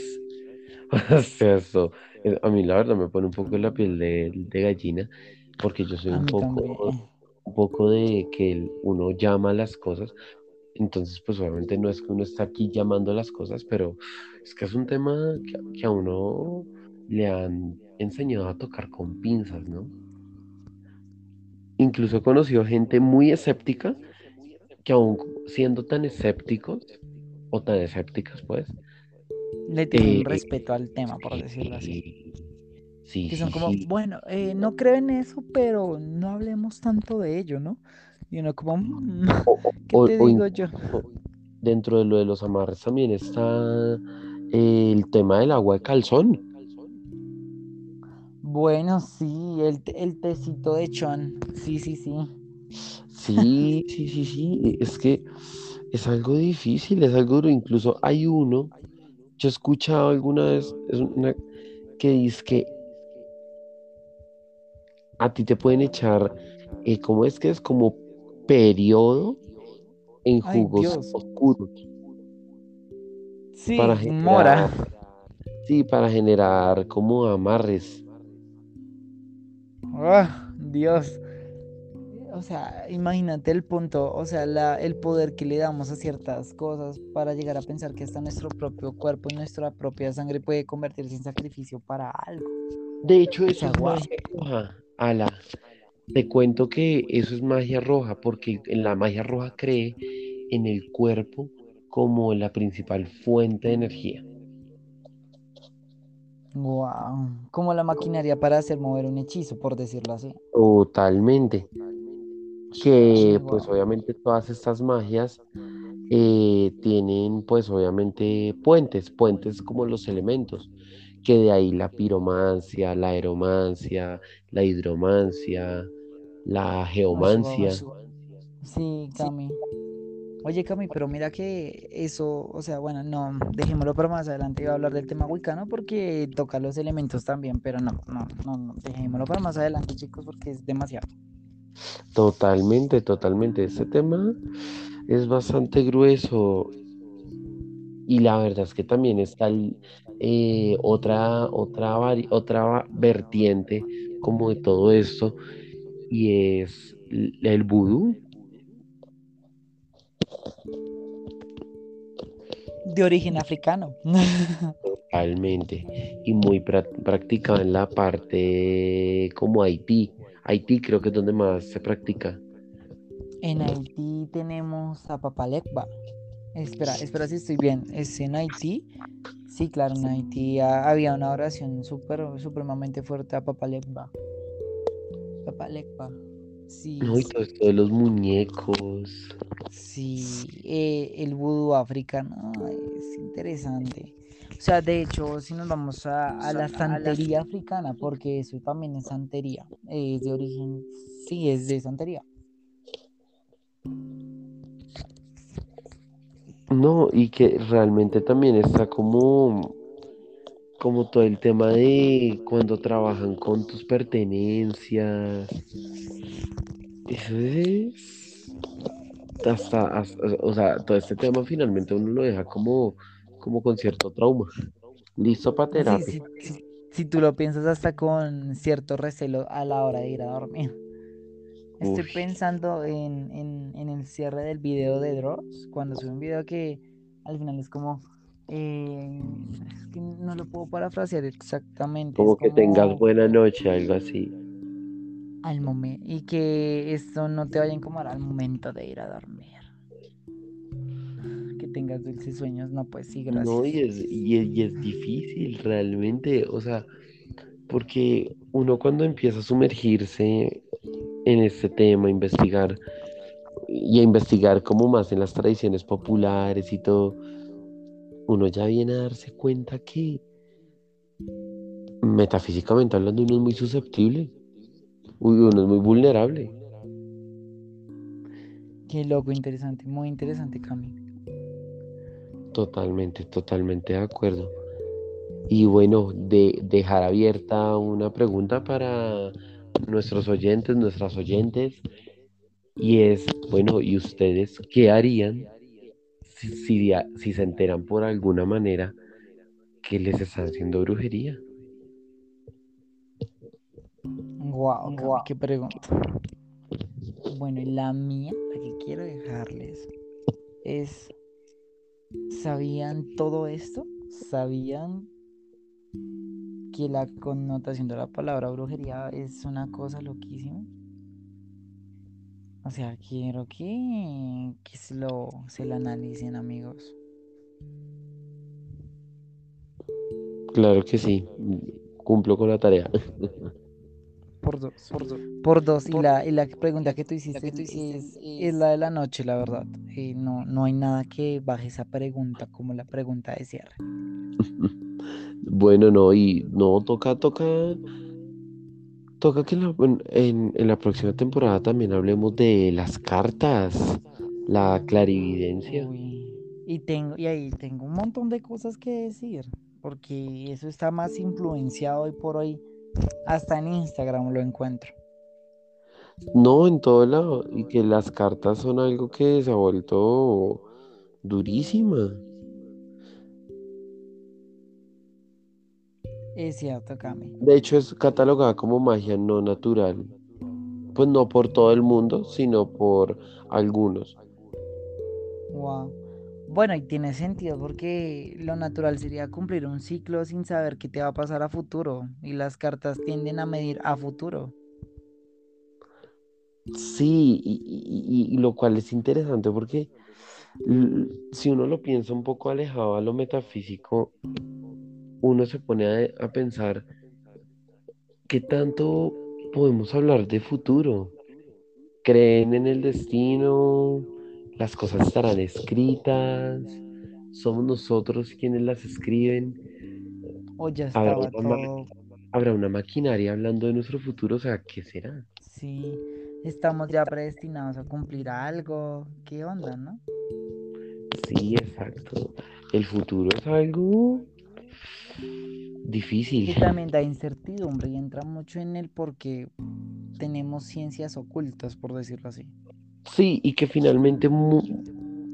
eso, eh, a mí la verdad me pone un poco la piel de, gallina, porque yo soy un poco, un poco de que uno llama las cosas, entonces, pues obviamente no es que uno está aquí llamando las cosas, pero es que es un tema que, a uno le han enseñado a tocar con pinzas, ¿no? Incluso he conocido gente muy escéptica que aún siendo tan escépticos, o tan escépticas pues, le tienen eh, respeto al tema, por decirlo así. Sí, que son como, bueno, eh, no creo en eso, pero no hablemos tanto de ello, ¿no? Y uno como, mm, ¿qué te digo yo? Dentro de lo de los amarres también está el tema del agua de calzón. Bueno, sí, el, el tecito de chon. Sí, sí, sí. Sí, sí, sí, sí. Es que es algo difícil, es algo duro. Incluso hay uno, yo he escuchado alguna vez, es una, que dice que a ti te pueden echar, eh, ¿cómo es que es? Como periodo en jugos oscuros. Sí, para generar, mora. Sí, para generar como amarres. ¡Ah! Dios. O sea, imagínate el punto, o sea, la, el poder que le damos a ciertas cosas para llegar a pensar que hasta nuestro propio cuerpo y nuestra propia sangre puede convertirse en sacrificio para algo. De hecho, sea, es magia. Ala, te cuento que eso es magia roja porque en la magia roja cree en el cuerpo como la principal fuente de energía. Wow. Como la maquinaria para hacer mover un hechizo, por decirlo así. Totalmente. Que pues obviamente todas estas magias eh, tienen pues obviamente puentes, puentes como los elementos, que de ahí la piromancia, la aeromancia, la hidromancia, la geomancia. Sí, Cami. Oye, Cami, pero mira que eso, o sea, bueno, no, dejémoslo para más adelante. Iba a hablar del tema wicano porque toca los elementos también, pero no, no, no, no, dejémoslo para más adelante, chicos, porque es demasiado. Totalmente, totalmente. Este tema es bastante grueso y la verdad es que también está el, eh, otra, otra, otra vertiente como de todo esto y es el vudú. De origen africano. Totalmente. Y muy pra- practicado en la parte como Haití. Haití creo que es donde más se practica. En Haití tenemos a Papalecba. Espera, espera si estoy bien. ¿Es en Haití? Sí, claro, en Haití había una oración súper, supremamente fuerte a Papalecba. Papalecba. Sí, No, y todo esto de los muñecos. sí, eh, el vudú africano es interesante. O sea, de hecho, si nos vamos a, a la santería africana, porque eso también es santería, es de origen, sí, es de santería. No, y que realmente también está como, como todo el tema de cuando trabajan con tus pertenencias. Eso es hasta, hasta- o sea, todo este tema finalmente uno lo deja como, como con cierto trauma. Listo para Sí, terapia. sí, sí, si tú lo piensas hasta con cierto recelo a la hora de ir a dormir. Estoy Uy, pensando en, en, en el cierre del video de Dross, cuando sube un video que al final es como, eh, es que no lo puedo parafrasear exactamente, es como que tengas buena noche, algo así. al momento, y que esto no te vaya a incomodar al momento de ir a dormir. Que tengas dulces sueños, no, pues sí, No, y gracias. es, y es, y es difícil realmente, o sea, porque uno cuando empieza a sumergirse en este tema, investigar y a investigar como más en las tradiciones populares y todo, uno ya viene a darse cuenta que metafísicamente hablando uno es muy susceptible, uno es muy vulnerable. Qué loco, interesante, muy interesante, Cami. Totalmente, totalmente de acuerdo. Y bueno, de dejar abierta una pregunta para nuestros oyentes, nuestras oyentes, y es, bueno, ¿y ustedes qué harían si, si, se enteran por alguna manera que les están haciendo brujería? Wow, Cami, qué pregunta. Bueno, y la mía, la que quiero dejarles es, ¿sabían todo esto? ¿Sabían que la connotación de la palabra brujería es una cosa loquísima? O sea, quiero que, que se lo, se lo analicen, amigos. Claro que sí, cumplo con la tarea. Por dos. Por dos. Y la, y la pregunta que tú hiciste es, es la de la noche, la verdad. Eh, no, no hay nada que baje esa pregunta como la pregunta de cierre. Bueno, no, y no, toca, toca, toca que en la, en, en- en la próxima temporada también hablemos de las cartas, la clarividencia. Uy, y tengo, y ahí tengo un montón de cosas que decir, porque eso está más influenciado hoy por hoy. Hasta en Instagram lo encuentro. No, en todo lado, y que las cartas son algo que se ha vuelto durísima. Es cierto, Cami. De hecho, es catalogada como magia no natural. Pues no por todo el mundo, sino por algunos. Wow. Bueno, y tiene sentido porque lo natural sería cumplir un ciclo sin saber qué te va a pasar a futuro. Y las cartas tienden a medir a futuro. Sí, y, y- lo cual es interesante porque si uno lo piensa un poco alejado a lo metafísico, uno se pone a, a pensar qué tanto podemos hablar de futuro. ¿Creen en el destino? ¿Las cosas estarán escritas? ¿Somos nosotros quienes las escriben? O ya ¿Habrá una, todo. habrá una maquinaria hablando de nuestro futuro? O sea, ¿qué será? Sí, estamos ya predestinados a cumplir algo. ¿Qué onda, no? Sí, exacto. El futuro es algo difícil. Que también da incertidumbre y entra mucho en el porque tenemos ciencias ocultas, por decirlo así. Sí, y que finalmente mu-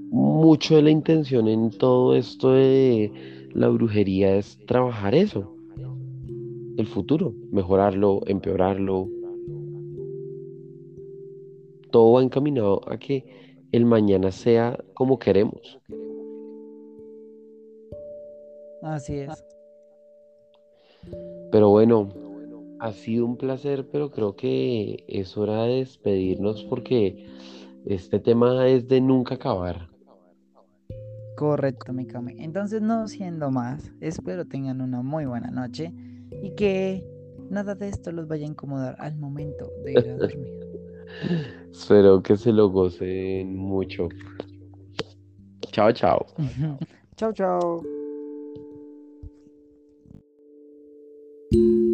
mucho de la intención en todo esto de la brujería es trabajar eso, el futuro, mejorarlo, empeorarlo. Todo va encaminado a que el mañana sea como queremos. Así es. Pero bueno, ha sido un placer, pero creo que es hora de despedirnos porque este tema es de nunca acabar. Correcto, mi. Entonces, no siendo más, espero tengan una muy buena noche y que nada de esto los vaya a incomodar al momento de ir a dormir. Espero que se lo gocen mucho. Chao, chao. chao, chao. thank you